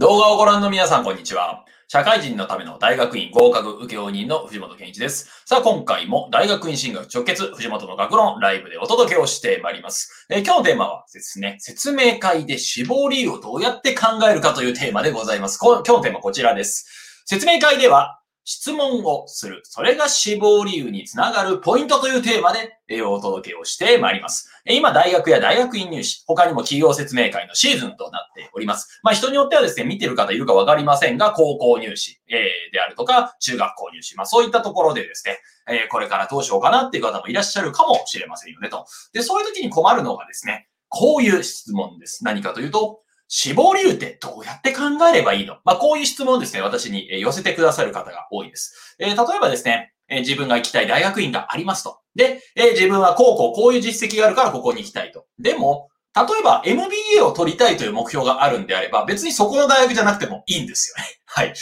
動画をご覧の皆さん、こんにちは。社会人のための大学院合格請負人の藤本健一です。さあ、今回も大学院進学直結藤本の学論ライブでお届けをしてまいります。えー、今日のテーマはですね、説明会で死亡理由をどうやって考えるかというテーマでございます。今日のテーマはこちらです。説明会では質問をする。それが死亡理由につながるポイントというテーマでお届けをしてまいります。今、大学や大学院入試、他にも企業説明会のシーズンとなっております。まあ、人によってはですね、見てる方いるかわかりませんが、高校入試、え、であるとか、中学校入試、まあ、そういったところでですね、え、これからどうしようかなっていう方もいらっしゃるかもしれませんよねと。で、そういう時に困るのがですね、こういう質問です。何かというと、死亡理由ってどうやって考えればいいの？まあ、こういう質問ですね、私に寄せてくださる方が多いです。えー、例えばですね、えー、自分が行きたい大学院がありますと。で、えー、自分はこうこうこういう実績があるからここに行きたいと。でも、例えば MBA を取りたいという目標があるんであれば、別にそこの大学じゃなくてもいいんですよね。はい。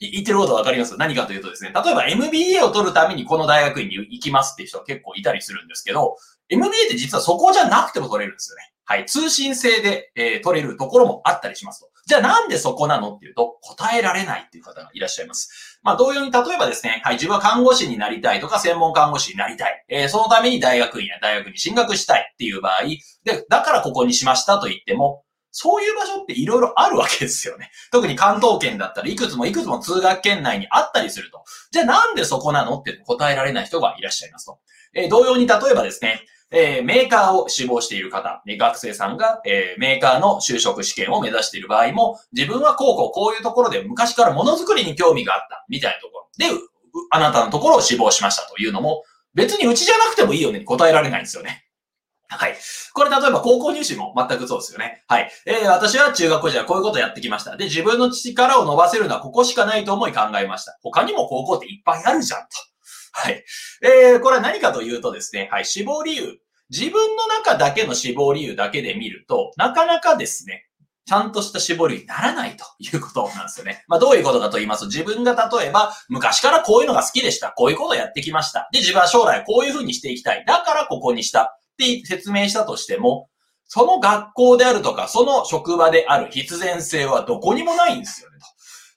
言ってることわかります？何かというとですね、例えば MBA を取るためにこの大学院に行きますっていう人は結構いたりするんですけど、MBA って実はそこじゃなくても取れるんですよね。はい。通信制で、えー、取れるところもあったりしますと。じゃあなんでそこなのっていうと、答えられないっていう方がいらっしゃいます。まあ同様に例えばですね、はい、自分は看護師になりたいとか専門看護師になりたい。えー、そのために大学院や大学に進学したいっていう場合、で、だからここにしましたと言っても、そういう場所って色々あるわけですよね。特に関東圏だったらいくつもいくつも通学圏内にあったりすると。じゃあなんでそこなのって答えられない人がいらっしゃいますと。えー、同様に例えばですね、えー、メーカーを志望している方、学生さんが、えー、メーカーの就職試験を目指している場合も、自分はこうこうこういうところで昔からものづくりに興味があったみたいなところで、あなたのところを志望しましたというのも、別にうちじゃなくてもいいよねに答えられないんですよね。はい。これ例えば高校入試も全くそうですよね。はい。えー、私は中学校時代こういうことやってきました。で、自分の力を伸ばせるのはここしかないと思い考えました。他にも高校っていっぱいあるじゃんと。はい。えー、これは何かというとですね、はい、死亡理由。自分の中だけの死亡理由だけで見ると、なかなかですね、ちゃんとした死亡理由にならないということなんですよね。まあどういうことかと言いますと、自分が例えば昔からこういうのが好きでした。こういうことをやってきました。で、自分は将来こういうふうにしていきたい。だからここにしたって説明したとしても、その学校であるとか、その職場である必然性はどこにもないんですよね。と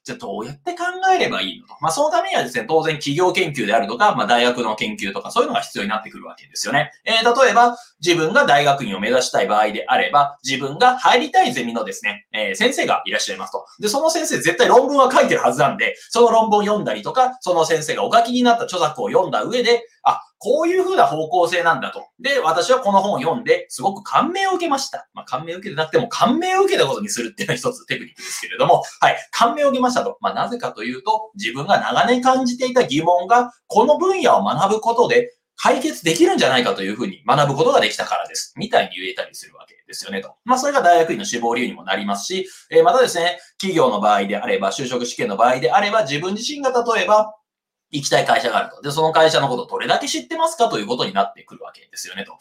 じゃあどうやって考えればいいのと。まあそのためにはですね、当然企業研究であるとか、まあ大学の研究とかそういうのが必要になってくるわけですよね。えー、例えば自分が大学院を目指したい場合であれば、自分が入りたいゼミのですね、えー、先生がいらっしゃいますと。で、その先生絶対論文は書いてるはずなんで、その論文を読んだりとか、その先生がお書きになった著作を読んだ上で、あ、こういう風な方向性なんだと。で、私はこの本を読んで、すごく感銘を受けました。まあ、感銘を受けてなくても、感銘を受けたことにするっていうのは一つテクニックですけれども、はい、感銘を受けましたと。まあ、なぜかというと、自分が長年感じていた疑問が、この分野を学ぶことで、解決できるんじゃないかというふうに学ぶことができたからです。みたいに言えたりするわけですよねと。まあ、それが大学院の志望理由にもなりますし、えー、またですね、企業の場合であれば、就職試験の場合であれば、自分自身が例えば、行きたい会社があると。で、その会社のことをどれだけ知ってますかということになってくるわけですよね、と。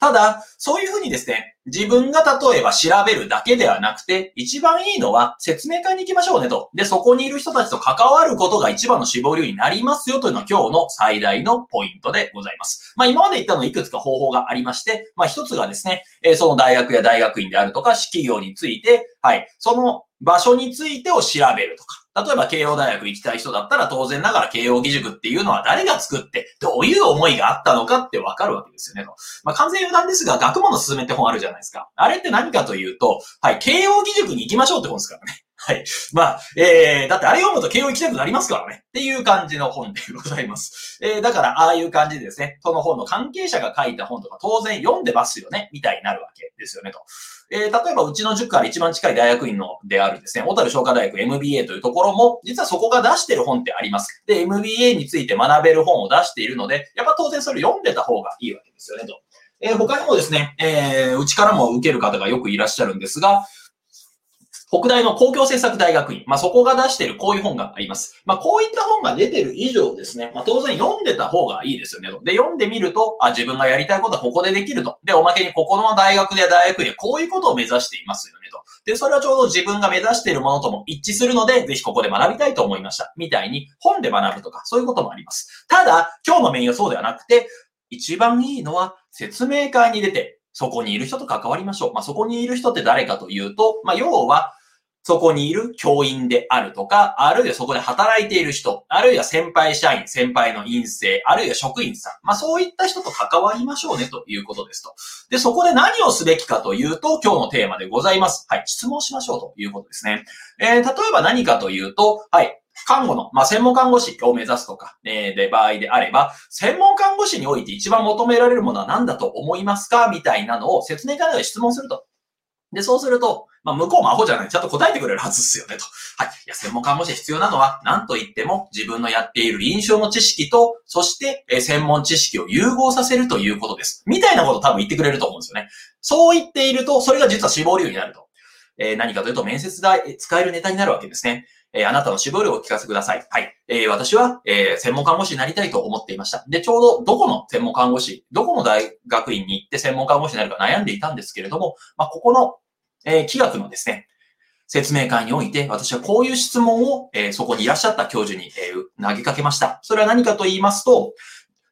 ただ、そういうふうにですね、自分が例えば調べるだけではなくて、一番いいのは説明会に行きましょうねと。で、そこにいる人たちと関わることが一番の死亡理由になりますよというのが今日の最大のポイントでございます。まあ今まで言ったのいくつか方法がありまして、まあ一つがですね、えその大学や大学院であるとか、企業について、はい、その場所についてを調べるとか。例えば慶応大学行きたい人だったら当然ながら慶応義塾っていうのは誰が作ってどういう思いがあったのかってわかるわけですよねと。まあ完全余談ですが学問の進めって本あるじゃないですか。あれって何かというと、はい、慶応義塾に行きましょうって本ですからね。はい。まあ、えー、だってあれ読むと慶応行きたくなりますからね。っていう感じの本でございます。えー、だから、ああいう感じでですね、その本の関係者が書いた本とか当然読んでますよね、みたいになるわけですよね、と。えー、例えばうちの塾から一番近い大学院のであるですね、小樽商科大学 MBA というところも、実はそこが出してる本ってあります。で、MBA について学べる本を出しているので、やっぱ当然それ読んでた方がいいわけですよね、と。えー、他にもですね、えー、うちからも受ける方がよくいらっしゃるんですが、北大の公共政策大学院。まあ、そこが出してるこういう本があります。まあ、こういった本が出てる以上ですね、まあ、当然読んでた方がいいですよね。で、読んでみると、あ、自分がやりたいことはここでできると。で、おまけにここの大学や大学院でこういうことを目指していますよねと。で、それはちょうど自分が目指しているものとも一致するので、ぜひここで学びたいと思いました。みたいに、本で学ぶとか、そういうこともあります。ただ、今日のメインはそうではなくて、一番いいのは説明会に出て、そこにいる人と関わりましょう。まあ、そこにいる人って誰かというと、まあ、要は、そこにいる教員であるとか、あるいはそこで働いている人、あるいは先輩社員、先輩の陰性、あるいは職員さん。まあそういった人と関わりましょうねということですと。で、そこで何をすべきかというと、今日のテーマでございます。はい、質問しましょうということですね。えー、例えば何かというと、はい、看護の、まあ、専門看護師を目指すとか、えー、で、場合であれば、専門看護師において一番求められるものは何だと思いますか？みたいなのを説明会で質問すると。で、そうすると、まあ、向こうもアホじゃない。ちゃんと答えてくれるはずですよね、と。はい。いや、専門看護師必要なのは、何と言っても、自分のやっている臨床の知識と、そして、え専門知識を融合させるということです。みたいなことを多分言ってくれると思うんですよね。そう言っていると、それが実は死亡理由になると。えー、何かというと、面接で使えるネタになるわけですね。えー、あなたの絞るをお聞かせください。はい。えー、私は、えー、専門看護師になりたいと思っていました。で、ちょうどどこの専門看護師、どこの大学院に行って専門看護師になるか悩んでいたんですけれども、まあ、ここのえー、企学のですね、説明会において、私はこういう質問を、えー、そこにいらっしゃった教授に、えー、投げかけました。それは何かと言いますと、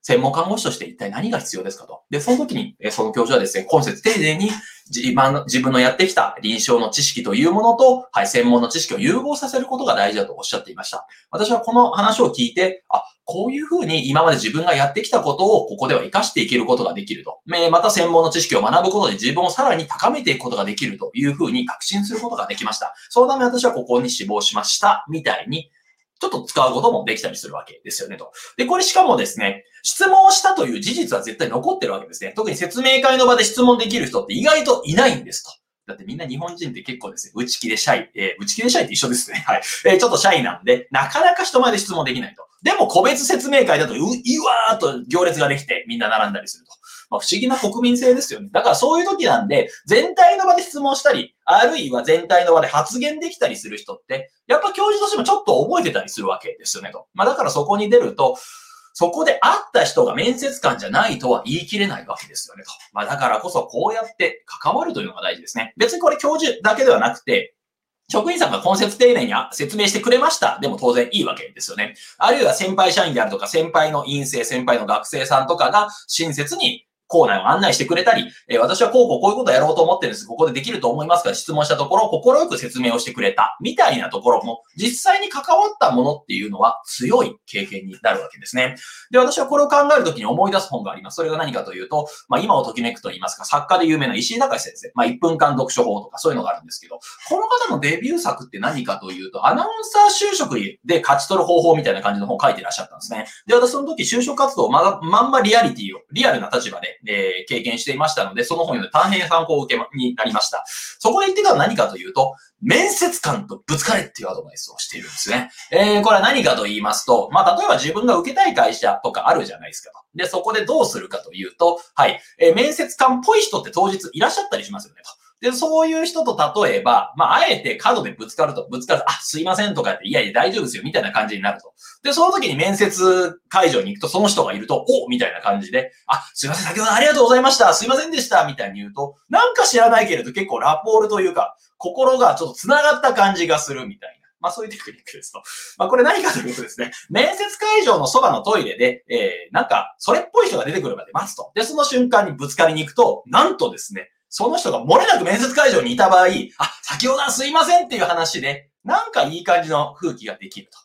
専門看護師として一体何が必要ですかと。で、その時に、その教授はですね、今節丁寧に自分の自分のやってきた臨床の知識というものと、はい、専門の知識を融合させることが大事だとおっしゃっていました。私はこの話を聞いて、あ、こういうふうに今まで自分がやってきたことをここでは活かしていけることができると。また専門の知識を学ぶことで自分をさらに高めていくことができるというふうに確信することができました。そのため私はここに志望しました。みたいに、ちょっと使うこともできたりするわけですよねと。で、これしかもですね、質問したという事実は絶対残ってるわけですね。特に説明会の場で質問できる人って意外といないんですと。だってみんな日本人って結構ですね、内気でシャイ、えー、内気でシャイって一緒ですね。はい。えー、ちょっとシャイなんで、なかなか人前で質問できないと。でも個別説明会だと、う、いわーっと行列ができてみんな並んだりすると。まあ、不思議な国民性ですよね。だからそういう時なんで、全体の場で質問したり、あるいは全体の場で発言できたりする人って、やっぱ教授としてもちょっと覚えてたりするわけですよねと。まあだからそこに出ると、そこで会った人が面接官じゃないとは言い切れないわけですよねと。まあだからこそこうやって関わるというのが大事ですね。別にこれ教授だけではなくて、職員さんが根節丁寧に説明してくれました。でも当然いいわけですよね。あるいは先輩社員であるとか、先輩の陰性、先輩の学生さんとかが親切にコーナーを案内してくれたり、えー、私はこうこうこういうことをやろうと思ってるんです。ここでできると思いますか質問したところ、心よく説明をしてくれた。みたいなところも、実際に関わったものっていうのは強い経験になるわけですね。で、私はこれを考えるときに思い出す本があります。それが何かというと、まあ今をときめくと言いますか、作家で有名な石井隆先生。まあ1分間読書法とかそういうのがあるんですけど、この方のデビュー作って何かというと、アナウンサー就職で勝ち取る方法みたいな感じの本を書いてらっしゃったんですね。で、私その時就職活動をままんまリアリティを、リアルな立場で、えー、経験していましたので、その本で大変参考を受け、ま、になりました。そこで言ってたのは何かというと、面接官とぶつかれっていうアドバイスをしているんですね。えー、これは何かと言いますと、まあ、例えば自分が受けたい会社とかあるじゃないですか。で、そこでどうするかというと、はい、えー、面接官っぽい人って当日いらっしゃったりしますよねと。で、そういう人と例えば、まあ、あえて角でぶつかると、ぶつかると、あ、すいませんとかって、いやいや大丈夫ですよ、みたいな感じになると。で、その時に面接会場に行くと、その人がいると、おみたいな感じで、あ、すいません、先ほどありがとうございました、すいませんでした、みたいに言うと、なんか知らないけれど結構ラポールというか、心がちょっと繋がった感じがするみたいな。まあそういうテクニックですと。まあこれ何かというとですね、面接会場のそばのトイレで、えー、なんか、それっぽい人が出てくるまで待つと。で、その瞬間にぶつかりに行くと、なんとですね、その人が漏れなく面接会場にいた場合、あ、先ほどはすいませんっていう話で、なんかいい感じの空気ができると。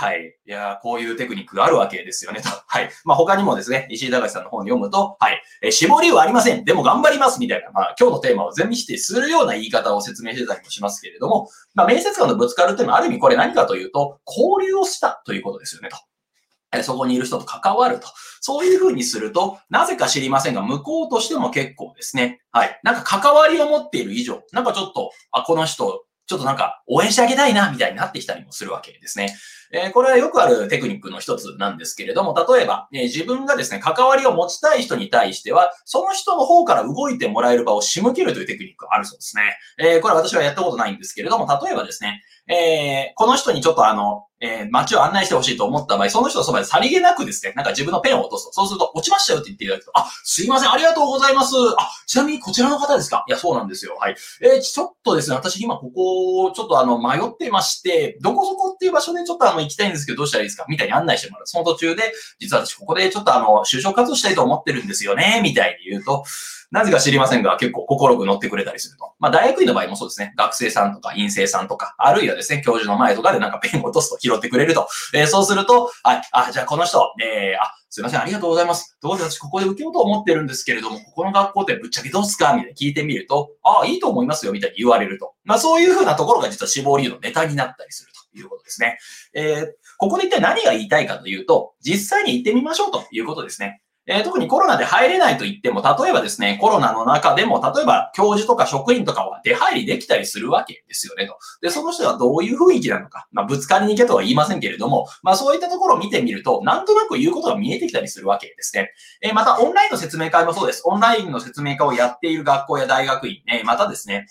はい。いやこういうテクニックがあるわけですよね、と。はい。まあ、他にもですね、石井隆さんの本を読むと、はい。え絞りはありません。でも頑張ります、みたいな、まあ、今日のテーマを全否定するような言い方を説明してたりもしますけれども、まあ、面接官のぶつかるっていうのは、ある意味これ何かというと、交流をしたということですよね、と。そこにいる人と関わると。そういうふうにすると、なぜか知りませんが、向こうとしても結構ですね。はい。なんか関わりを持っている以上、なんかちょっと、あ、この人、ちょっとなんか応援してあげたいな、みたいになってきたりもするわけですね。えー、これはよくあるテクニックの一つなんですけれども、例えば、えー、自分がですね、関わりを持ちたい人に対しては、その人の方から動いてもらえる場を仕向けるというテクニックがあるそうですね。えー、これは私はやったことないんですけれども、例えばですね、えー、この人にちょっとあの、えー、街を案内してほしいと思った場合、その人のそばでさりげなくですね、なんか自分のペンを落とすと、そうすると、落ちましたよって言っていただくと、あ、すいません、ありがとうございます。あ、ちなみにこちらの方ですか？いや、そうなんですよ。はい。えー、ちょっとですね、私今ここ、ちょっとあの、迷ってまして、どこそこっていう場所でちょっとあの、行きたいんですけど、どうしたらいいですか？みたいに案内してもらう。その途中で、実は私ここでちょっとあの、就職活動したいと思ってるんですよね、みたいに言うと、なぜか知りませんが、結構心く乗ってくれたりすると。まあ、大学院の場合もそうですね。学生さんとか院生さんとか、あるいはですね、教授の前とかでなんかペンを落とすと拾ってくれると。えー、そうすると、はい、あ、じゃあこの人、えー、あ、すいません、ありがとうございます。どうで私ここで受けようと思ってるんですけれども、ここの学校ってぶっちゃけどうすか？みたいに聞いてみると、ああ、いいと思いますよ、みたいに言われると。まあそういうふうなところが実は死亡理由のネタになったりするということですね。えー、ここで一体何が言いたいかというと、実際に行ってみましょうということですね。えー、特にコロナで入れないと言っても、例えばですね、コロナの中でも、例えば教授とか職員とかは出入りできたりするわけですよねと。で、その人はどういう雰囲気なのか、まあ、ぶつかりに行けとは言いませんけれども、まあ、そういったところを見てみると、なんとなく言うことが見えてきたりするわけですね。えー、また、オンラインの説明会もそうです。オンラインの説明会をやっている学校や大学院、ね、またですね、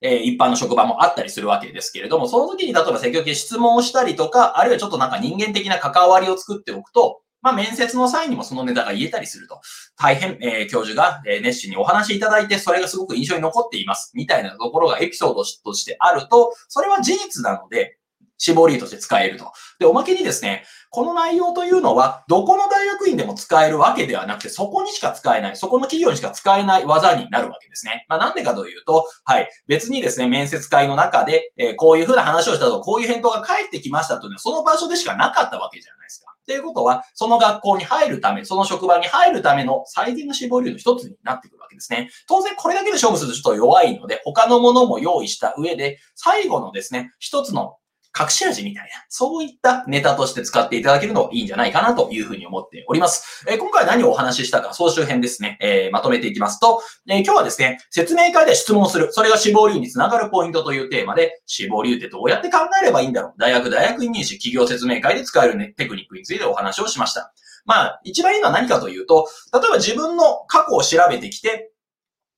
え一般の職場もあったりするわけですけれども、その時に例えば積極的質問をしたりとか、あるいはちょっとなんか人間的な関わりを作っておくと、まあ、面接の際にもそのネタが言えたりすると。大変、えー、教授が、えー、熱心にお話しいただいて、それがすごく印象に残っています。みたいなところがエピソードとしてあると、それは事実なので、死亡理由として使えると。で、おまけにですね、この内容というのは、どこの大学院でも使えるわけではなくて、そこにしか使えない、そこの企業にしか使えない技になるわけですね。まあ、なんでかというと、はい、別にですね、面接会の中で、えー、こういうふうな話をしたと、こういう返答が返ってきましたというのは、その場所でしかなかったわけじゃないですか。っていうことは、その学校に入るため、その職場に入るための最善の志望理由の一つになってくるわけですね。当然これだけで勝負するとちょっと弱いので、他のものも用意した上で、最後のですね、一つの隠し味みたいな、そういったネタとして使っていただけるのいいんじゃないかなというふうに思っております。えー、今回何をお話ししたか、総集編ですね、えー、まとめていきますと、えー、今日はですね、説明会で質問する、それが死亡理由につながるポイントというテーマで、死亡理由ってどうやって考えればいいんだろう大学、大学院入試、企業説明会で使える、ね、テクニックについてお話をしました。まあ、一番いいのは何かというと、例えば自分の過去を調べてきて、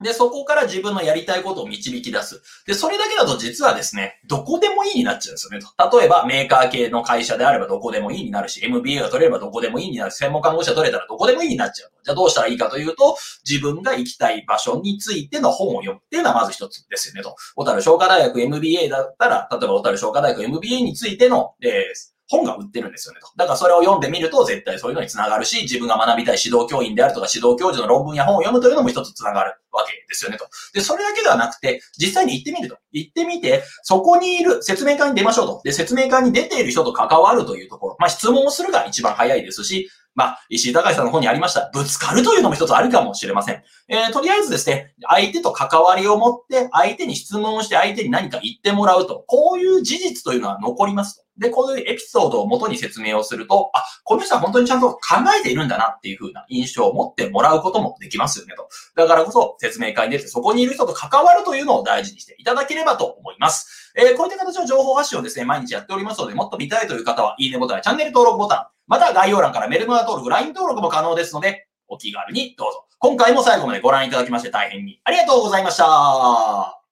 で、そこから自分のやりたいことを導き出す。で、それだけだと実はですね、どこでもいいになっちゃうんですよね。例えば、メーカー系の会社であればどこでもいいになるし、MBA が取れればどこでもいいになるし、専門看護師が取れたらどこでもいいになっちゃう。じゃあどうしたらいいかというと、自分が行きたい場所についての本を読むっていうのはまず一つですよねと。小樽商科大学 MBA だったら、例えば小樽商科大学 MBA についての、えー本が売ってるんですよねと。だからそれを読んでみると絶対そういうのにつながるし、自分が学びたい指導教員であるとか指導教授の論文や本を読むというのも一つつながるわけですよねと。で、それだけではなくて、実際に行ってみると。行ってみて、そこにいる説明会に出ましょうと。で、説明会に出ている人と関わるというところ。まあ質問をするが一番早いですし、まあ、石井隆さんの方にありました、ぶつかるというのも一つあるかもしれません。えー、とりあえずですね、相手と関わりを持って、相手に質問をして相手に何か言ってもらうと、こういう事実というのは残りますと。で、こういうエピソードを元に説明をすると、あ、この人は本当にちゃんと考えているんだなっていう風な印象を持ってもらうこともできますよねと。だからこそ説明会に出てそこにいる人と関わるというのを大事にしていただければと思います。えー、こういった形の情報発信をですね、毎日やっておりますので、もっと見たいという方は、いいねボタンやチャンネル登録ボタン、また概要欄からメルマガ登録、LINE 登録も可能ですので、お気軽にどうぞ。今回も最後までご覧いただきまして大変にありがとうございました。